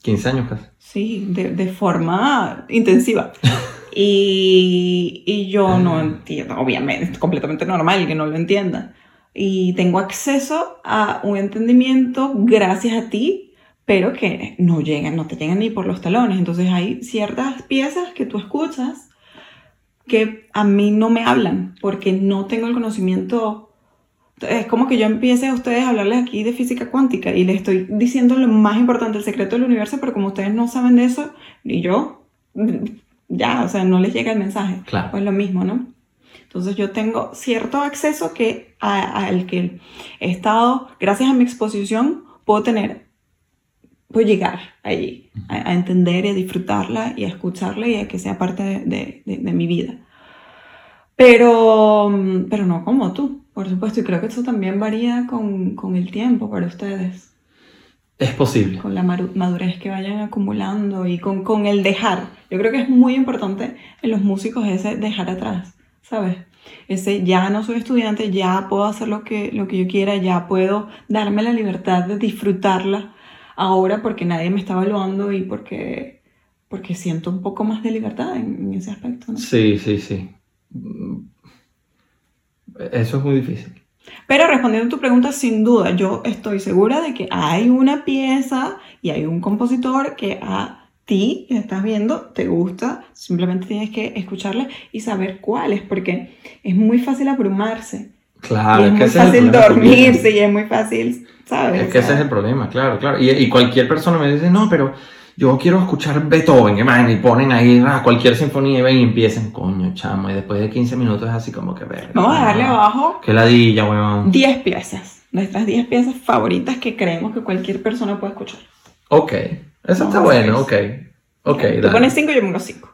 B: 15 años casi.
A: Sí, de, de forma intensiva. [LAUGHS] Y, y yo no entiendo, obviamente, es completamente normal que no lo entienda. Y tengo acceso a un entendimiento gracias a ti, pero que no llegan, no te llegan ni por los talones. Entonces hay ciertas piezas que tú escuchas que a mí no me hablan porque no tengo el conocimiento. Es como que yo empiece a ustedes a hablarles aquí de física cuántica y les estoy diciendo lo más importante, el secreto del universo, pero como ustedes no saben de eso, ni yo, ya, o sea, no les llega el mensaje.
B: Claro.
A: Pues lo mismo, ¿no? Entonces yo tengo cierto acceso que al que he estado, gracias a mi exposición, puedo tener, puedo llegar allí, a, a entender y a disfrutarla y a escucharla y a que sea parte de, de- de- de mi vida. Pero, pero no como tú, por supuesto, y creo que eso también varía con, con el tiempo para ustedes,
B: Es posible.
A: con la madurez que vayan acumulando y con, con el dejar. Yo creo que es muy importante en los músicos ese dejar atrás, ¿sabes? Ese ya no soy estudiante, ya puedo hacer lo que, lo que yo quiera, ya puedo darme la libertad de disfrutarla ahora porque nadie me está evaluando y porque, porque siento un poco más de libertad en, en ese aspecto, ¿no?
B: Sí, sí, sí. Eso es muy difícil.
A: Pero respondiendo a tu pregunta, sin duda, yo estoy segura de que hay una pieza y hay un compositor que a ti, que estás viendo, te gusta, simplemente tienes que escucharla y saber cuál es, porque es muy fácil abrumarse.
B: Claro,
A: y es
B: es que
A: muy fácil dormirse y es muy fácil, ¿sabes?
B: Es que ese es el problema, claro, claro. Y, y cualquier persona me dice, no, pero yo quiero escuchar Beethoven, que man, y ponen ahí ah, cualquier sinfonía y ven y empiezan, coño, chamo, y después de 15 minutos es así como que ver.
A: Vamos a darle abajo
B: Qué ladilla, weón.
A: 10 piezas, nuestras 10 piezas favoritas que creemos que cualquier persona puede escuchar.
B: Ok, eso está bueno, ok. Ok,
A: Tú
B: dale.
A: pones 5 y yo pongo 5,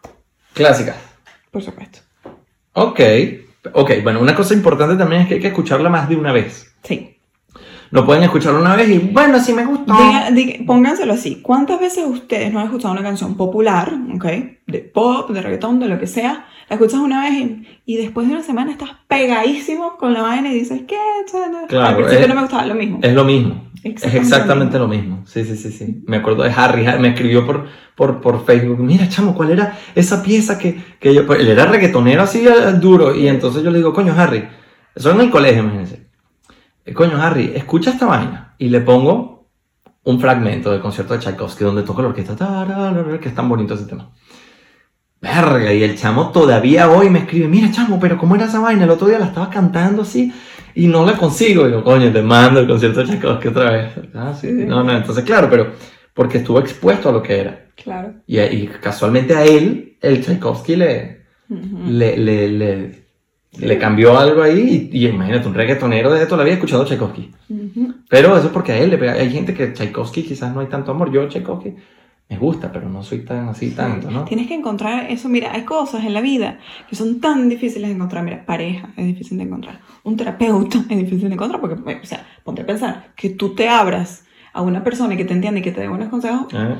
B: Clásica.
A: por supuesto.
B: Ok, ok, bueno, una cosa importante también es que hay que escucharla más de una vez.
A: Sí.
B: No pueden escucharla una vez y, bueno, sí me gustó.
A: Diga- diga- pónganselo así. ¿Cuántas veces ustedes no han escuchado una canción popular, ok? De pop, de reggaetón, de lo que sea? La escuchas una vez y, y después de una semana estás pegadísimo con la vaina y dices, ¿qué?
B: Claro,
A: Al principio
B: es-
A: no me gustaba lo mismo.
B: Es lo mismo. Es
A: Exactamente
B: exactamente lo mismo. Sí, sí, sí, sí. Me acuerdo de Harry. Me escribió por, por, por Facebook. Mira, chamo, ¿cuál era esa pieza que, que. Pues, él era reggaetonero así duro. Y entonces yo le digo, coño, Harry. Eso en el colegio, imagínense. Eh, Coño, Harry, escucha esta vaina. Y le pongo un fragmento del concierto de Tchaikovsky donde toca la orquesta. Que es tan bonito ese tema. Verga, y el chamo todavía hoy me escribe, mira chamo, pero ¿cómo era esa vaina? El otro día la estaba cantando así y no la consigo. Y yo, coño, te mando el concierto de Tchaikovsky otra vez. Ah, sí, sí. No, no, entonces claro, pero porque estuvo expuesto a lo que era.
A: Claro.
B: Y, y casualmente a él, el Tchaikovsky le, le, le, le, le cambió algo ahí. Y, y imagínate, un reggaetonero de toda la vida escuchando Tchaikovsky.
A: Ujú.
B: Pero eso es porque a él le pega. Hay gente que Tchaikovsky quizás no hay tanto amor. Yo Tchaikovsky me gusta, pero no soy tan así tanto, ¿no?
A: Tienes que encontrar eso. Mira, hay cosas en la vida que son tan difíciles de encontrar. Mira, pareja es difícil de encontrar. Un terapeuta [LAUGHS] es difícil de encontrar porque, o sea, ponte a pensar que tú te abras a una persona que te entiende y que te dé buenos consejos.
B: ¿Eh?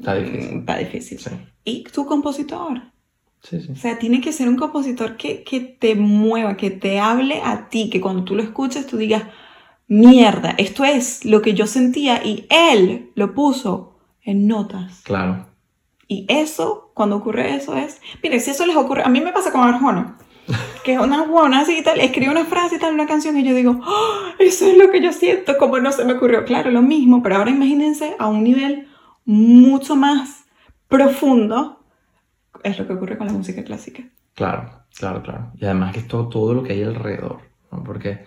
B: Está difícil.
A: Está difícil.
B: Sí,
A: Y tu compositor.
B: sí, sí.
A: O sea, tiene que ser un compositor que, que te mueva, que te hable a ti, que cuando tú lo escuches tú digas, mierda, esto es lo que yo sentía y él lo puso en notas.
B: Claro.
A: Y eso, cuando ocurre eso es, mire, si eso les ocurre, a mí me pasa con Arjona, que es una buena así y tal, escribe una frase y tal, una canción y yo digo, "Ah, eso es lo que yo siento, como no se me ocurrió, claro, lo mismo, pero ahora imagínense a un nivel mucho más profundo, es lo que ocurre con la música clásica.
B: Claro, claro, claro. Y además que es todo, todo lo que hay alrededor, ¿no? Porque...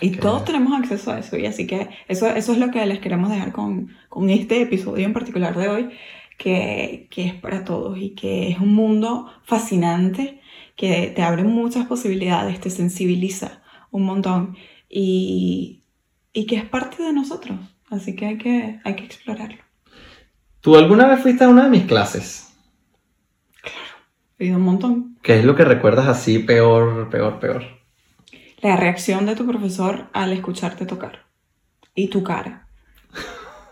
A: Y todos tenemos acceso a eso, y así que eso, eso es lo que les queremos dejar con, con este episodio en particular de hoy, que, que es para todos y que es un mundo fascinante, que te abre muchas posibilidades, te sensibiliza un montón y, y que es parte de nosotros, así que hay que, hay que explorarlo.
B: ¿Tú alguna vez fuiste a una de mis clases?
A: He ido un montón.
B: ¿Qué es lo que recuerdas así peor, peor, peor?
A: La reacción de tu profesor al escucharte tocar y tu cara.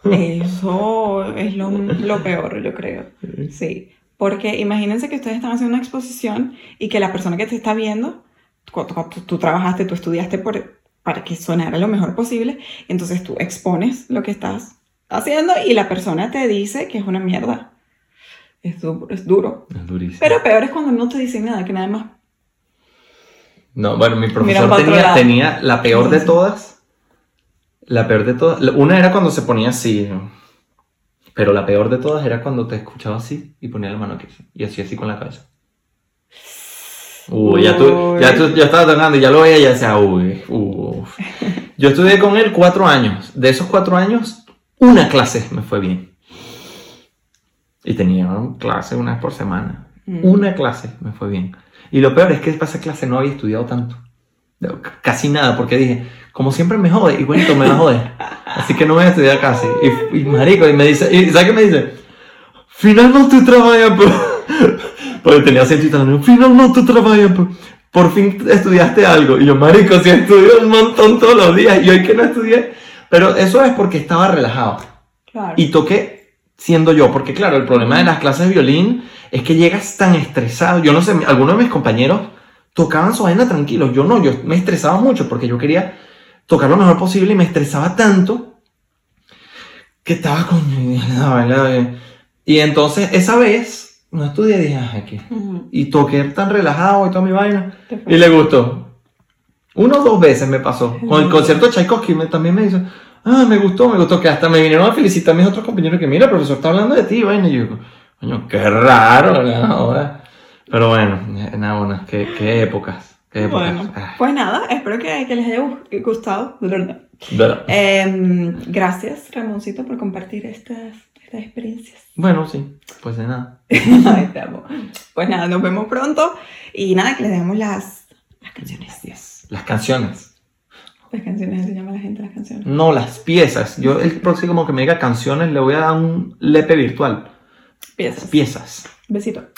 A: [LAUGHS] Eso es lo, lo peor, yo creo. Sí, porque imagínense que ustedes están haciendo una exposición y que la persona que te está viendo, tú, tú trabajaste, tú estudiaste por, para que sonara lo mejor posible, entonces tú expones lo que estás haciendo y la persona te dice que es una mierda. Es, du- es duro.
B: Es durísimo.
A: Pero peor es cuando no te dicen nada, que nada más.
B: No, bueno, mi profesor tenía, [LAUGHS] la peor de todas. La peor de todas. Una era cuando se ponía así. ¿no? Pero la peor de todas era cuando te escuchaba así y ponía la mano aquí. Y así, así con la cabeza. Uy, ya tú, ya tú, yo estaba tocando y ya lo veía y ya decía, uy, uf. Yo estudié con él cuatro años. De esos cuatro años, una clase me fue bien. Y tenía clase una vez por semana.
A: Mm.
B: Una clase me fue bien. Y lo peor es que para esa clase no había estudiado tanto. No, Casi nada, porque dije, como siempre me jode, igualito me va a joder. Así que no voy a estudiar casi. Y, y marico, y me dice, y ¿sabes qué me dice? Finalmente tú trabajas, pues. [LAUGHS] Porque tenía acento italiano. Finalmente tú trabajas, pues. Por fin estudiaste algo. Y yo, marico, sí estudio un montón todos los días. Y hoy que no estudié. Pero eso es porque estaba relajado.
A: Claro.
B: Y toqué siendo yo, porque claro, el problema de las clases de violín es que llegas tan estresado. Yo no sé, algunos de mis compañeros tocaban su vaina tranquilos, yo no, yo me estresaba mucho porque yo quería tocar lo mejor posible y me estresaba tanto que estaba con... Y entonces esa vez no estudié, dije, ¿qué?
A: Ujú.
B: Y toqué tan relajado y toda mi vaina. Y le gustó. Uno o dos veces me pasó. Con el concierto de Tchaikovsky me- también me hizo, ah, me gustó, me gustó, que hasta me vinieron a felicitar mis otros compañeros que, mira, el profesor está hablando de ti, vaina. Y yo, coño, qué raro. Pero bueno, eh, nada, bueno, qué, qué épocas, qué épocas.
A: Bueno, pues nada, espero que, que les haya gu- gustado, de verdad. Em, gracias, Ramoncito, por compartir estas, estas experiencias.
B: bueno, sí, pues de nada. [LAUGHS]
A: Pues nada, nos vemos pronto. Y nada, que les dejamos las, las canciones.
B: Las canciones.
A: Las canciones, se llama la gente las canciones.
B: No, las piezas. Yo el próximo que me diga canciones le voy a dar un lepe virtual.
A: Piezas.
B: Piezas.
A: Besito.